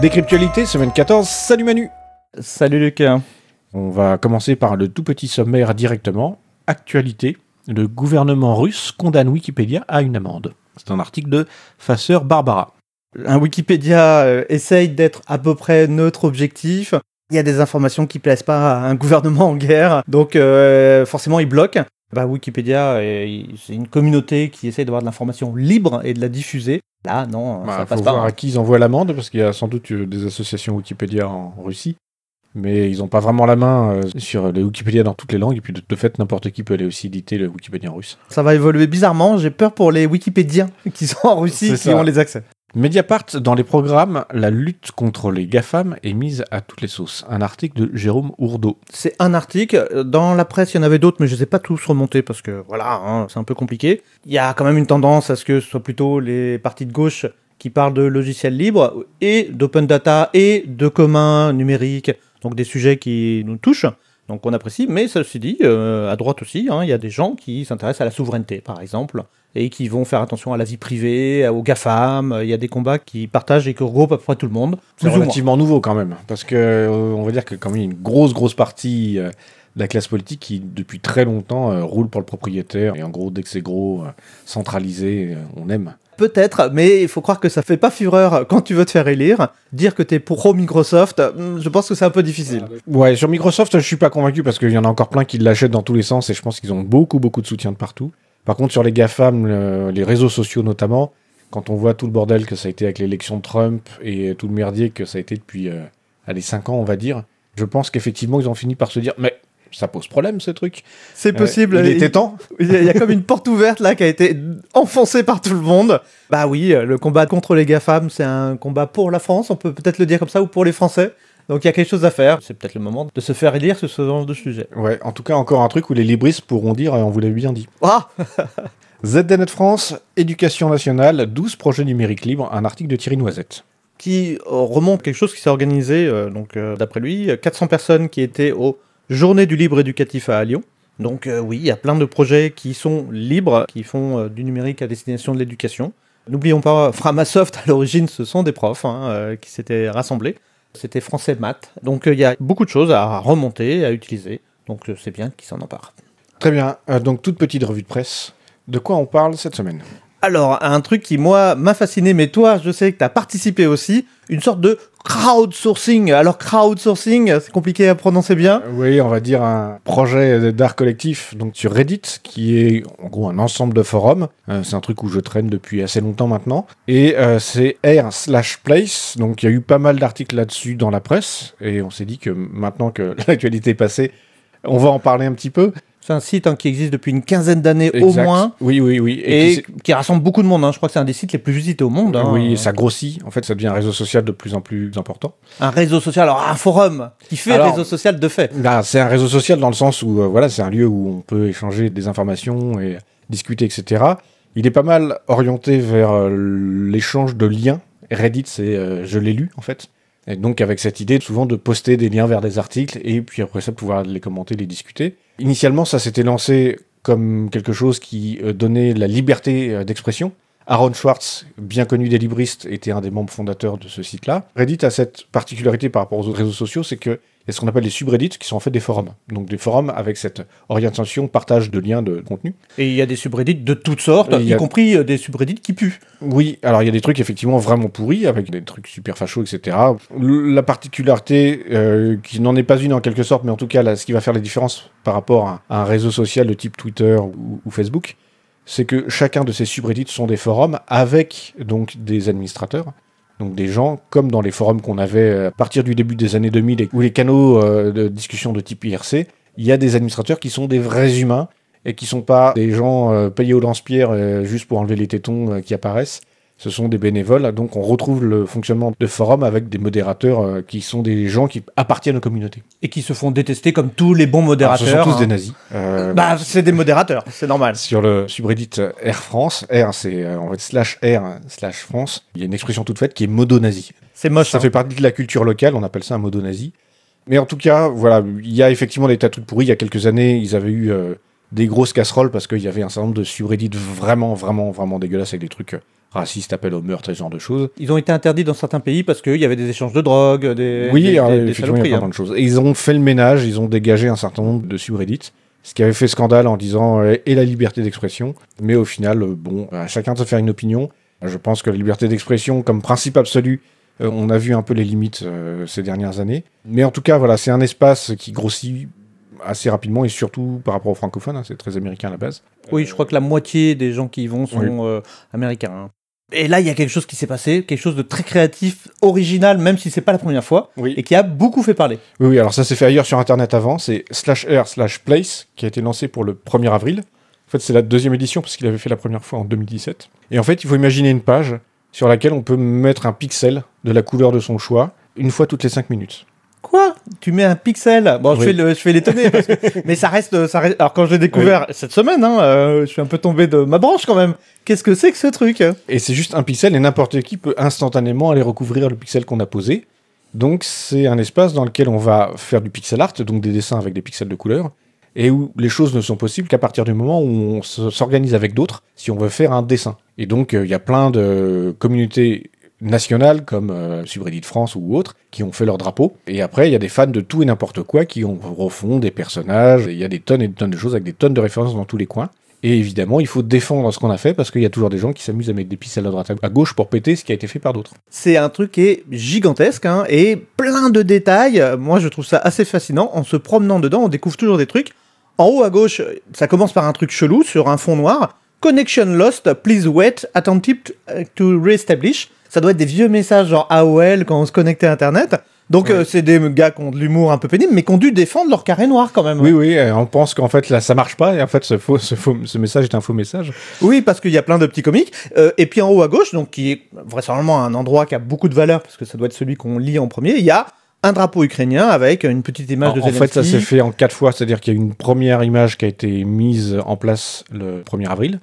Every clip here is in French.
Décryptualité, semaine 14. Salut Manu Salut Lucas. On va commencer par le tout petit sommaire directement. Actualité. Le gouvernement russe condamne Wikipédia à une amende. C'est un article de Fasseur Barbara. Un Wikipédia euh, essaye d'être à peu près neutre objectif. Il y a des informations qui plaisent pas à un gouvernement en guerre, donc euh, forcément il bloque. Bah, Wikipédia, euh, c'est une communauté qui essaye d'avoir de l'information libre et de la diffuser. Là, non, Bah, ça faut passe voir pas. à qui ils envoient l'amende, parce qu'il y a sans doute euh, des associations Wikipédia en Russie. Mais ils n'ont pas vraiment la main euh, sur les Wikipédia dans toutes les langues. Et puis de, fait, n'importe qui peut aller aussi éditer le Wikipédia russe. Ça va évoluer bizarrement. J'ai peur pour les Wikipédiens qui sont en Russie, qui ça. ont les accès. Mediapart, dans les programmes, la lutte contre les GAFAM est mise à toutes les sauces. Un article de Jérôme Ourdeau. C'est un article. Dans la presse, il y en avait d'autres, mais je ne les ai pas tous remontés parce que voilà, hein, c'est un peu compliqué. Il y a quand même une tendance à ce que ce soit plutôt les partis de gauche qui parlent de logiciels libres et d'open data et de commun numérique, donc des sujets qui nous touchent. Donc on apprécie, mais ceci dit, euh, à droite aussi, hein, il y a des gens qui s'intéressent à la souveraineté, par exemple, et qui vont faire attention à la vie privée, aux GAFAM. Il y a des combats qui partagent et qui regroupent à peu près tout le monde. C'est relativement nouveau quand même, parce que euh, on va dire que quand même il y a une grosse grosse partie euh, de la classe politique qui depuis très longtemps euh, roule pour le propriétaire et en gros dès que c'est gros, euh, centralisé, on aime. Peut-être, mais il faut croire que ça fait pas fureur quand tu veux te faire élire. Dire que t'es pro Microsoft, hmm, je pense que c'est un peu difficile. Ouais, sur Microsoft je suis pas convaincu parce qu'il y en a encore plein qui l'achètent dans tous les sens et je pense qu'ils ont beaucoup beaucoup de soutien de partout. Par contre sur les GAFAM, le- les réseaux sociaux notamment, quand on voit tout le bordel que ça a été avec l'élection de Trump et tout le merdier que ça a été depuis euh, allez 5 ans on va dire, je pense qu'effectivement ils ont fini par se dire mais ça pose problème ce truc. C'est possible. Euh, il était temps. Il y, a- il y a comme une porte ouverte là qui a été enfoncée par tout le monde. Bah oui, le combat contre les GAFAM, c'est un combat pour la France, on peut peut-être le dire comme ça, ou pour les Français. Donc il y a quelque chose à faire. C'est peut-être le moment de se faire élire sur ce genre de sujet. Ouais, en tout cas, encore un truc où les libristes pourront dire euh, on vous l'avait bien dit. Ah ZDNet France, Éducation nationale, 12 projets numériques libres, un article de Thierry Noisette. qui euh, remonte quelque chose qui s'est organisé, euh, donc euh, d'après lui, euh, 400 personnes qui étaient aux Journées du libre éducatif à Lyon. Donc euh, oui, il y a plein de projets qui sont libres, qui font du numérique à destination de l'éducation. N'oublions pas, Framasoft, à l'origine, ce sont des profs hein, qui s'étaient rassemblés. C'était français maths. Donc euh, il y a beaucoup de choses à remonter, à utiliser. Donc euh, c'est bien qu'ils s'en emparent. Très bien, euh, donc toute petite revue de presse. De quoi on parle cette semaine? Alors, un truc qui, moi, m'a fasciné, mais toi, je sais que tu as participé aussi, une sorte de crowdsourcing. Alors, crowdsourcing, c'est compliqué à prononcer bien. Euh, Oui, on va dire un projet d'art collectif donc sur Reddit, qui est en gros un ensemble de forums. Euh, c'est un truc où je traîne depuis assez longtemps maintenant. Et euh, c'est r slash place, donc il y a eu pas mal d'articles là-dessus dans la presse. Et on s'est dit que maintenant que l'actualité est passée, on va en parler un petit peu. C'est un site hein, qui existe depuis une quinzaine d'années au moins, Oui, oui, oui. et, qui rassemble beaucoup de monde. hein. Je crois que c'est un des sites les plus visités au monde. hein. Oui, ça grossit. En fait, ça devient un réseau social de plus en plus important. Un réseau social, alors un forum, qui fait Alors- réseau social de fait. Là, c'est un réseau social dans le sens où, euh, voilà, c'est un lieu où on peut échanger des informations et discuter, etc. Il est pas mal orienté vers euh, l'échange de liens. Reddit, c'est euh, je l'ai lu, en fait. Et donc, avec cette idée, souvent, de poster des liens vers des articles et puis après ça, pouvoir les commenter, les discuter. Initialement, ça s'était lancé comme quelque chose qui euh, donnait la liberté euh, d'expression. Aaron Schwartz, bien connu des libristes, était un des membres fondateurs de ce site-là. Reddit a cette particularité par rapport aux autres réseaux sociaux, c'est que y a ce qu'on appelle les subreddits, qui sont en fait des forums. Donc des forums avec cette orientation, partage de liens de contenu. Et il y a des subreddits de toutes sortes, y y a- compris euh, des subreddits qui puent. Oui, alors il y a des trucs effectivement vraiment pourris, avec des trucs super fachos, etc. La particularité, euh, qui n'en est pas une en quelque sorte, mais en tout cas là, ce qui va faire la différence par rapport à, à un réseau social de type Twitter ou, ou Facebook, c'est que chacun de ces subreddits sont des forums avec donc des administrateurs. Donc des gens, comme dans les forums qu'on avait euh, à partir du début des années 2000, et- ou les canaux euh, de discussion de type IRC, il y a des administrateurs qui sont des vrais humains et qui sont pas des gens euh, payés au lance-pierre juste pour enlever les tétons qui apparaissent. Ce sont des bénévoles, donc on retrouve le fonctionnement de forum avec des modérateurs euh, qui sont des gens qui appartiennent aux communautés. Et qui se font détester comme tous les bons Alors, modérateurs. ce sont tous hein. des nazis. Euh, Bah, c'est des modérateurs, c'est normal. sur le subreddit euh, Air France, R c'est euh, en fait slash R slash France, il y a une expression toute faite qui est modo nazi. C'est moche. Ça hein. fait partie de la culture locale, on appelle ça un modo nazi. Mais en tout cas, voilà, il y a effectivement des tas de trucs pourris. Il y a quelques années, ils avaient eu euh, des grosses casseroles parce qu'il y avait un certain nombre de subreddits vraiment, vraiment, vraiment dégueulasses avec des trucs racistes, appels au meurtre, et ce genre de choses. Ils ont été interdits dans certains pays parce qu'il y avait des échanges de drogue, des. Oui, des, alors, des- des effectivement, il y a hein. plein de choses. Et ils ont fait le ménage, ils ont dégagé un certain nombre de subreddits, ce qui avait fait scandale en disant euh, et la liberté d'expression. Mais au final, euh, bon, à chacun de se faire une opinion. Je pense que la liberté d'expression, comme principe absolu, euh, on a vu un peu les limites euh, ces dernières années. Mais en tout cas, voilà, c'est un espace qui grossit assez rapidement et surtout par rapport aux francophones, hein, c'est très américain à la base. Oui, je crois que la moitié des gens qui y vont sont Oui. euh, américains. hein. Et là, il y a quelque chose qui s'est passé, quelque chose de très créatif, original, même si c'est pas la première fois, Oui. et qui a beaucoup fait parler. Oui, oui, alors ça s'est fait ailleurs sur Internet avant, c'est slash r slash place qui a été lancé pour le 1er avril. En fait, c'est la deuxième édition parce qu'il avait fait la première fois en 2017. Et en fait, il faut imaginer une page sur laquelle on peut mettre un pixel de la couleur de son choix une fois toutes les 5 minutes. Quoi? Tu mets un pixel? Bon, je fais le- je fais l'étonner, parce que- mais ça reste, ça reste. Alors quand je l'ai découvert cette semaine, hein, euh, je suis un peu tombé de ma branche quand même. Qu'est-ce que c'est que ce truc? Et c'est juste un pixel et n'importe qui peut instantanément aller recouvrir le pixel qu'on a posé. Donc c'est un espace dans lequel on va faire du pixel art, donc des dessins avec des pixels de couleur, et où les choses ne sont possibles qu'à partir du moment où on se- s'organise avec d'autres si on veut faire un dessin. Et donc euh, il y a plein de communautés nationales comme euh, Subreddit France ou autres qui ont fait leur drapeau. Et après il y a des fans de tout et n'importe quoi qui ont refont des personnages. Il y a des tonnes et des tonnes de choses avec des tonnes de références dans tous les coins. Et évidemment, il faut défendre ce qu'on a fait parce qu'il y a toujours des gens qui s'amusent à mettre des pixels à droite à gauche pour péter ce qui a été fait par d'autres. C'est un truc qui est gigantesque hein, et plein de détails. Moi, je trouve ça assez fascinant. En se promenant dedans, on découvre toujours des trucs. En haut à gauche, ça commence par un truc chelou sur un fond noir. Connection lost, please wait, to- to re-establish. Ça doit être des vieux messages genre AOL quand on se connectait à Internet. Donc, Ouais. euh, c'est des gars qui ont de l'humour un peu pénible, mais qui ont dû défendre leur carré noir quand même. Oui, oui, euh, on pense qu'en fait là ça marche pas et en fait ce, faux, ce, faux- ce message est un faux message. Oui, parce qu'il y a plein de petits comiques. Euh, et puis en haut à gauche, donc qui est vraisemblablement un endroit qui a beaucoup de valeur, parce que ça doit être celui qu'on lit en premier, il y a un drapeau ukrainien avec une petite image En, de en fait, ça Zelensky. s'est fait en quatre fois, c'est-à-dire qu'il y a une première image qui a été mise en place le 1er avril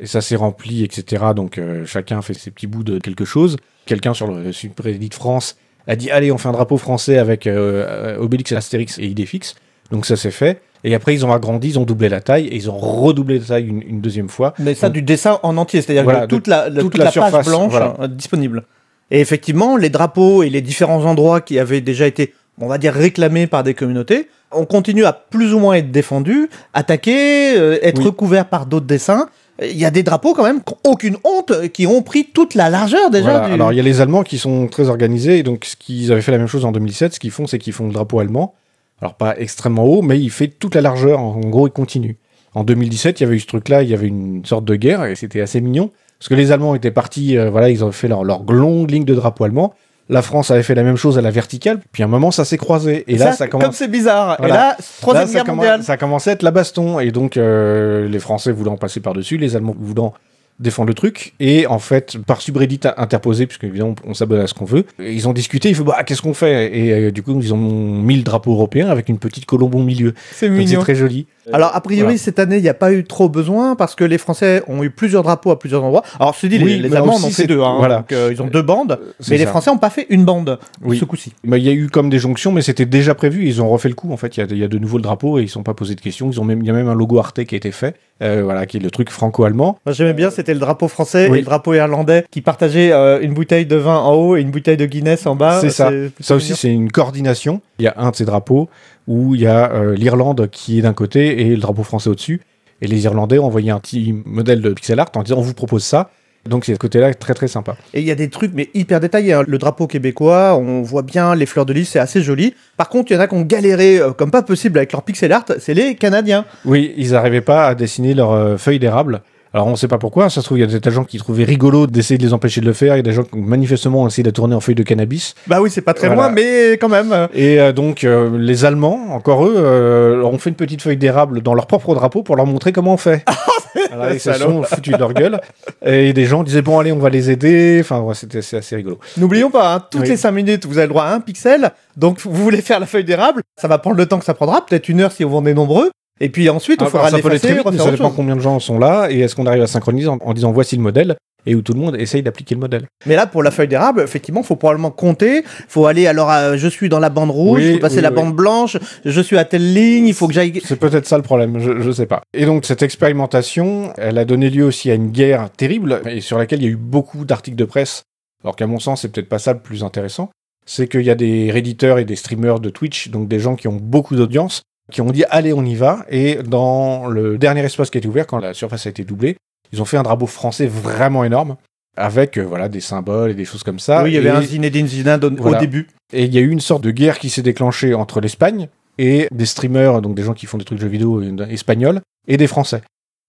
et ça s'est rempli, etc. Donc euh, chacun fait ses petits bouts de quelque chose. Quelqu'un sur le subreddit France a dit allez, on fait un drapeau français avec euh, euh, Obélix, Astérix et Idéfix. Donc ça s'est fait. Et après, ils ont agrandi, ils ont doublé la taille et ils ont redoublé la taille une, une deuxième fois. Mais ça Donc- du dessin en entier, c'est-à-dire Voilà, toute la, la- toute toute la la, page surface, blanche voilà. euh, disponible. Et effectivement, les drapeaux et les différents endroits qui avaient déjà été, on va dire, réclamés par des communautés, on continue à plus ou moins être défendus, attaqués, euh, être Oui. recouverts par d'autres dessins. Il y a des drapeaux quand même, qui aucune honte, qui ont pris toute la largeur déjà. Voilà. du- Alors il y a les Allemands qui sont très organisés, et donc ce qu'ils avaient fait la même chose en 2007, ce qu'ils font, c'est qu'ils font le drapeau allemand. Alors pas extrêmement haut, mais il fait toute la largeur. En gros, il continue. En 2017, il y avait eu ce truc-là, il y avait une sorte de guerre, et c'était assez mignon. Parce que les Allemands étaient partis, euh, voilà, ils ont fait leur, leur longue ligne de drapeau allemand. La France avait fait la même chose à la verticale, puis à un moment, ça s'est croisé. Et là, ça Comme commence. c'est bizarre. Voilà. Et là, troisième Là, guerre mondiale. Ça commençait à être la baston. Et donc, euh, les Français voulant passer par-dessus, les Allemands voulant défendre le truc. Et en fait, par subreddit interposé, puisque évidemment, on s'abonne à ce qu'on veut, ils ont discuté. Ils font, bah, qu'est-ce qu'on fait? Et euh, du coup, ils ont mis le drapeau européen avec une petite colombe au milieu. C'est Donc, C'est mignon. très joli. Alors, a priori, Voilà. cette année, il n'y a pas eu trop besoin parce que les Français ont eu plusieurs drapeaux à plusieurs endroits. Alors, je te dis, Oui, les, Allemands en ont fait deux. Hein, voilà. donc, euh, ils ont deux bandes. Mais les ça. Français n'ont pas fait une bande Oui. ce coup-ci. Mais il y a eu comme des jonctions, mais c'était déjà prévu. Ils ont refait le coup. En fait, il y a, il y a de nouveau le drapeau et ils ne sont pas posés de questions. Ils ont même, il y a même un logo Arte qui a été fait, euh, voilà, qui est le truc franco-allemand. Moi, j'aimais bien, c'était le drapeau français Oui. et le drapeau irlandais qui partageaient euh, une bouteille de vin en haut et une bouteille de Guinness en bas. C'est ça. Ça aussi, c'est une coordination. Il y a un de ces drapeaux où il y a euh, l'Irlande qui est d'un côté et le drapeau français au-dessus. Et les Irlandais ont envoyé un petit modèle de pixel art en disant on vous propose ça. Donc c'est ce côté-là très très sympa. Et il y a des trucs, mais hyper détaillés. hein. Le drapeau québécois, on voit bien les fleurs de lys, c'est assez joli. Par contre, il y en a qui ont galéré euh, comme pas possible avec leur pixel art, c'est les Canadiens. Oui, ils n'arrivaient pas à dessiner leurs euh, feuilles d'érable. Alors on ne sait pas pourquoi, ça se trouve il y a des gens qui trouvaient rigolo d'essayer de les empêcher de le faire, il y a des gens qui manifestement ont essayé de la tourner en feuilles de cannabis. Bah oui, c'est pas très Voilà. loin, mais quand même. Et euh, donc euh, les Allemands, encore eux, euh, ont fait une petite feuille d'érable dans leur propre drapeau pour leur montrer comment on fait. Alors, ils se sont foutus de leur gueule. Et des gens disaient bon allez on va les aider. Enfin ouais, c'était c'est assez rigolo. N'oublions pas, hein, toutes Oui. les 5 minutes, vous avez le droit à un pixel. Donc, vous voulez faire la feuille d'érable, ça va prendre le temps que ça prendra, peut-être une heure si on est nombreux. Et puis ensuite, on Alors, fera l'effacer, refaire ça dépend combien de gens sont là et est-ce qu'on arrive à synchroniser en, en disant voici le modèle. et où tout le monde essaye d'appliquer le modèle. Mais là, pour la feuille d'érable, effectivement, il faut probablement compter. Il faut aller, alors, je suis dans la bande rouge, il Oui, faut passer oui, la oui. bande blanche, je suis à telle ligne, il faut que j'aille. C'est peut-être ça le problème, je, je sais pas. Et donc cette expérimentation, elle a donné lieu aussi à une guerre terrible et sur laquelle il y a eu beaucoup d'articles de presse. Alors qu'à mon sens, c'est peut-être pas ça le plus intéressant. C'est qu'il y a des réditeurs et des streamers de Twitch, donc des gens qui ont beaucoup d'audience, qui ont dit allez on y va. Et dans le dernier espace qui a été ouvert, quand la surface a été doublée, ils ont fait un drapeau français vraiment énorme avec euh, voilà des symboles et des choses comme ça. oui, il y avait Et- un Zinedine Zidane au, au Voilà. début. et il y a eu une sorte de guerre qui s'est déclenchée entre l'Espagne et des streamers, donc des gens qui font des trucs de jeux vidéo espagnols, et des Français.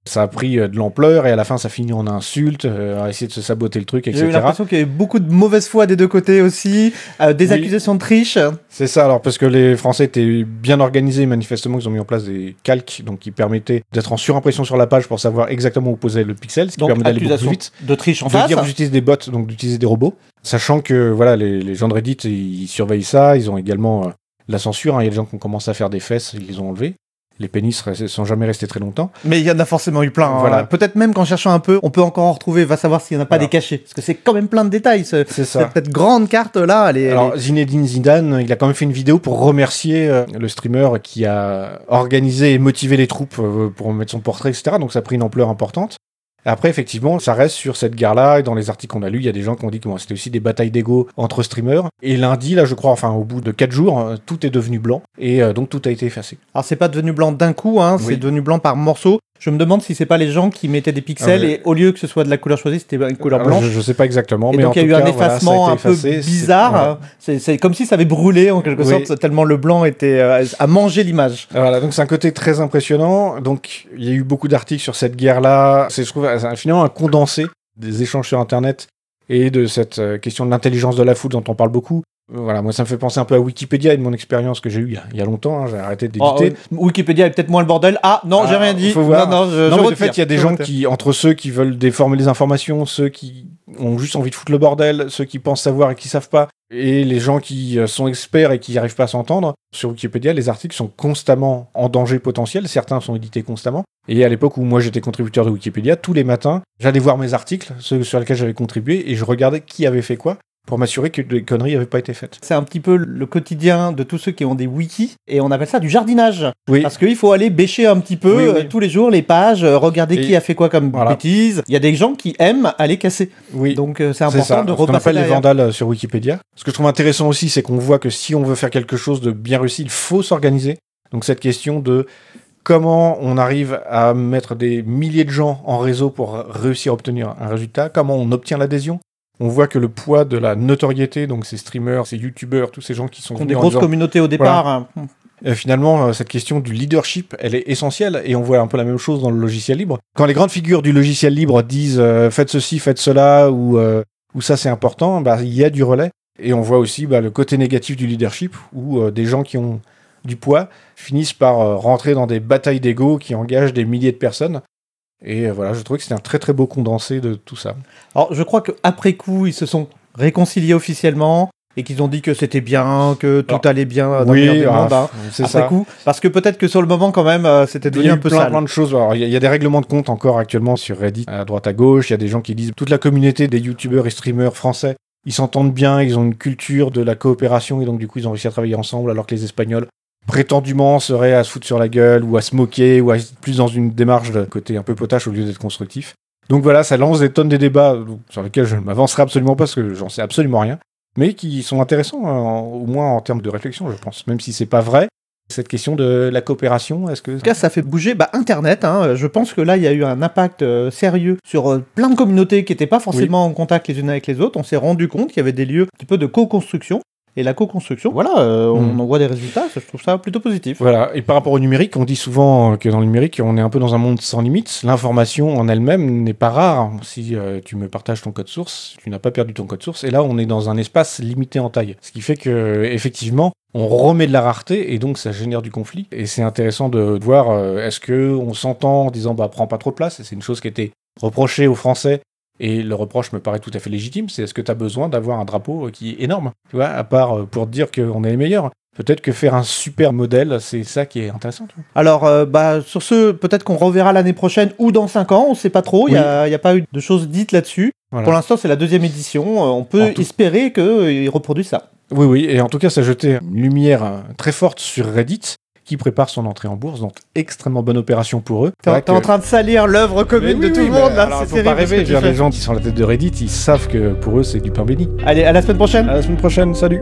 Ça a pris euh, de l'ampleur et à la fin ça finit en insultes, euh, à essayer de se saboter le truc, J'ai eu etc. l'impression qu'il y avait beaucoup de mauvaise foi des deux côtés aussi, euh, des Oui. accusations de triche. C'est ça, alors parce que les Français étaient bien organisés, manifestement ils ont mis en place des calques donc qui permettaient d'être en surimpression sur la page pour savoir exactement où poser le pixel, ce qui Donc, permet d'aller beaucoup plus vite. de triche en de face. dire j'utilise des bots, donc d'utiliser des robots. Sachant que voilà, les, les gens de Reddit, ils surveillent ça. Ils ont également euh, la censure. hein. Il y a des gens qui ont commencé à faire des fesses, ils les ont enlevés. Les pénis ne sont jamais restés très longtemps. Mais il y en a forcément eu plein. hein. Voilà. Peut-être même qu'en cherchant un peu, on peut encore en retrouver, va savoir s'il n'y en a pas Voilà. des cachés. Parce que c'est quand même plein de détails. ce- C'est Cette, cette grande carte là, elle est. elle Alors est- Zinedine Zidane, il a quand même fait une vidéo pour remercier euh, le streamer qui a organisé et motivé les troupes euh, pour mettre son portrait, etc. Donc ça a pris une ampleur importante. Après, effectivement, ça reste sur cette guerre-là. Et dans les articles qu'on a lus, il y a des gens qui ont dit que bon, c'était aussi des batailles d'ego entre streamers. Et lundi, là, je crois, enfin, au bout de 4 jours, euh, tout est devenu blanc. Et euh, donc, tout a été effacé. Alors c'est pas devenu blanc d'un coup, hein, c'est devenu blanc par morceaux. Je me demande si c'est pas les gens qui mettaient des pixels Ah ouais. et au lieu que ce soit de la couleur choisie, c'était une couleur Alors, blanche. Je, je sais pas exactement, Et mais donc il y a eu un cas, voilà, a effacement un peu effacé. Bizarre. C'est comme si ça avait brûlé en quelque Oui. sorte, tellement le blanc était euh, à manger l'image. Voilà, donc c'est un côté très impressionnant. Donc il y a eu beaucoup d'articles sur cette guerre-là. C'est, je trouve, c'est finalement un condensé des échanges sur Internet et de cette euh, question de l'intelligence de la foule dont on parle beaucoup. Voilà, moi ça me fait penser un peu à Wikipédia et de mon expérience que j'ai eue il y a, longtemps. hein. j'ai arrêté Oh, d'éditer. euh, Wikipédia est peut-être moins le bordel. Ah non, j'ai Ah, rien dit. faut voir. Non, non, je, non, je mais de fait, il y a des Je gens retire. qui, entre ceux qui veulent déformer les informations, ceux qui ont juste envie de foutre le bordel, ceux qui pensent savoir et qui savent pas, et les gens qui euh, sont experts et qui n'arrivent pas à s'entendre, sur Wikipédia, les articles sont constamment en danger potentiel. Certains sont édités constamment. Et à l'époque où moi j'étais contributeur de Wikipédia, tous les matins, j'allais voir mes articles, ceux sur lesquels j'avais contribué, et je regardais qui avait fait quoi pour m'assurer que des conneries n'avaient pas été faites. C'est un petit peu le quotidien de tous ceux qui ont des wikis et on appelle ça du jardinage. Oui, Parce qu'il faut aller bêcher un petit peu Oui, oui. euh, tous les jours les pages, euh, regarder Et- qui a fait quoi comme Voilà. bêtises. Il y a des gens qui aiment aller casser. oui. Donc euh, c'est important ça, de ce qu'on repasser appelle les vandales sur Wikipédia. Ce que je trouve intéressant aussi, c'est qu'on voit que si on veut faire quelque chose de bien réussi, il faut s'organiser. Donc cette question de comment on arrive à mettre des milliers de gens en réseau pour réussir à obtenir un résultat, comment on obtient l'adhésion. On voit que le poids de la notoriété, donc ces streamers, ces youtubeurs, tous ces gens qui sont Qui ont des grosses disant- communautés au départ. hein. euh, finalement, euh, cette question du leadership, elle est essentielle et on voit un peu la même chose dans le logiciel libre. Quand les grandes figures du logiciel libre disent euh, faites ceci, faites cela ou, ou ça c'est important, bah, il y a du relais. Et on voit aussi bah, le côté négatif du leadership où des gens qui ont du poids finissent par rentrer dans des batailles d'ego qui engagent des milliers de personnes. Et euh, voilà, je trouve que c'était un très très beau condensé de tout ça. Alors je crois qu'après coup, ils se sont réconciliés officiellement et qu'ils ont dit que c'était bien, que tout Alors, allait bien dans le meilleur des ah, mondes, hein, c'est ça. coup. Parce que peut-être que sur le moment, quand même, euh, c'était devenu un eu peu plein, sale. plein de choses. Alors, il y, a- il y a des règlements de compte encore actuellement sur Reddit, à droite à gauche. Il y a des gens qui disent toute la communauté des youtubeurs et streamers français, ils s'entendent bien, ils ont une culture de la coopération et donc du coup ils ont réussi à travailler ensemble alors que les Espagnols prétendument seraient à se foutre sur la gueule ou à se moquer ou à être plus dans une démarche de côté un peu potache au lieu d'être constructif. Donc voilà, ça lance des tonnes de débats donc, sur lesquels je ne m'avancerai absolument pas parce que j'en sais absolument rien, mais qui sont intéressants euh, en- au moins en termes de réflexion, je pense, même si c'est pas vrai. Cette question de la coopération, est-ce que En tout cas, ça fait bouger bah, Internet. hein. Je pense que là, il y a eu un impact euh, sérieux sur euh, plein de communautés qui n'étaient pas forcément en contact les unes avec les autres. On s'est rendu compte qu'il y avait des lieux un petit peu de co-construction. Et la co-construction, voilà, euh, on Mm. en voit des résultats. ça, Je trouve ça plutôt positif. Voilà, et par rapport au numérique, on dit souvent que dans le numérique, on est un peu dans un monde sans limites. L'information en elle-même n'est pas rare. Si euh, tu me partages ton code source, tu n'as pas perdu ton code source. Et là, on est dans un espace limité en taille. Ce qui fait que, effectivement, on remet de la rareté et donc ça génère du conflit. Et c'est intéressant de voir euh, est-ce que on s'entend en disant bah prends pas trop de place. Et c'est une chose qui a été reprochée aux Français. Et le reproche me paraît tout à fait légitime, c'est est-ce que tu as besoin d'avoir un drapeau euh, qui est énorme, tu vois, à part euh, pour te dire qu'on est les meilleurs. Peut-être que faire un super modèle, c'est ça qui est intéressant. tu vois. Alors, euh, bah, sur ce, peut-être qu'on reverra l'année prochaine ou dans 5 ans, on sait pas trop. Il n'y a, il y a pas eu de choses dites là-dessus. Voilà. Pour l'instant, c'est la deuxième édition. On peut tout- espérer qu'ils reproduisent ça. Oui, oui, et en tout cas, ça jetait une lumière très forte sur Reddit, qui prépare son entrée en bourse, donc extrêmement bonne opération pour eux. T'es en que- train de salir l'œuvre commune oui, de tout oui, le monde, là. alors, C'est faut terrible pas rêver, dire, les gens qui sont à la tête de Reddit, ils savent que pour eux, c'est du pain béni. Allez, à la semaine prochaine. À la semaine prochaine, salut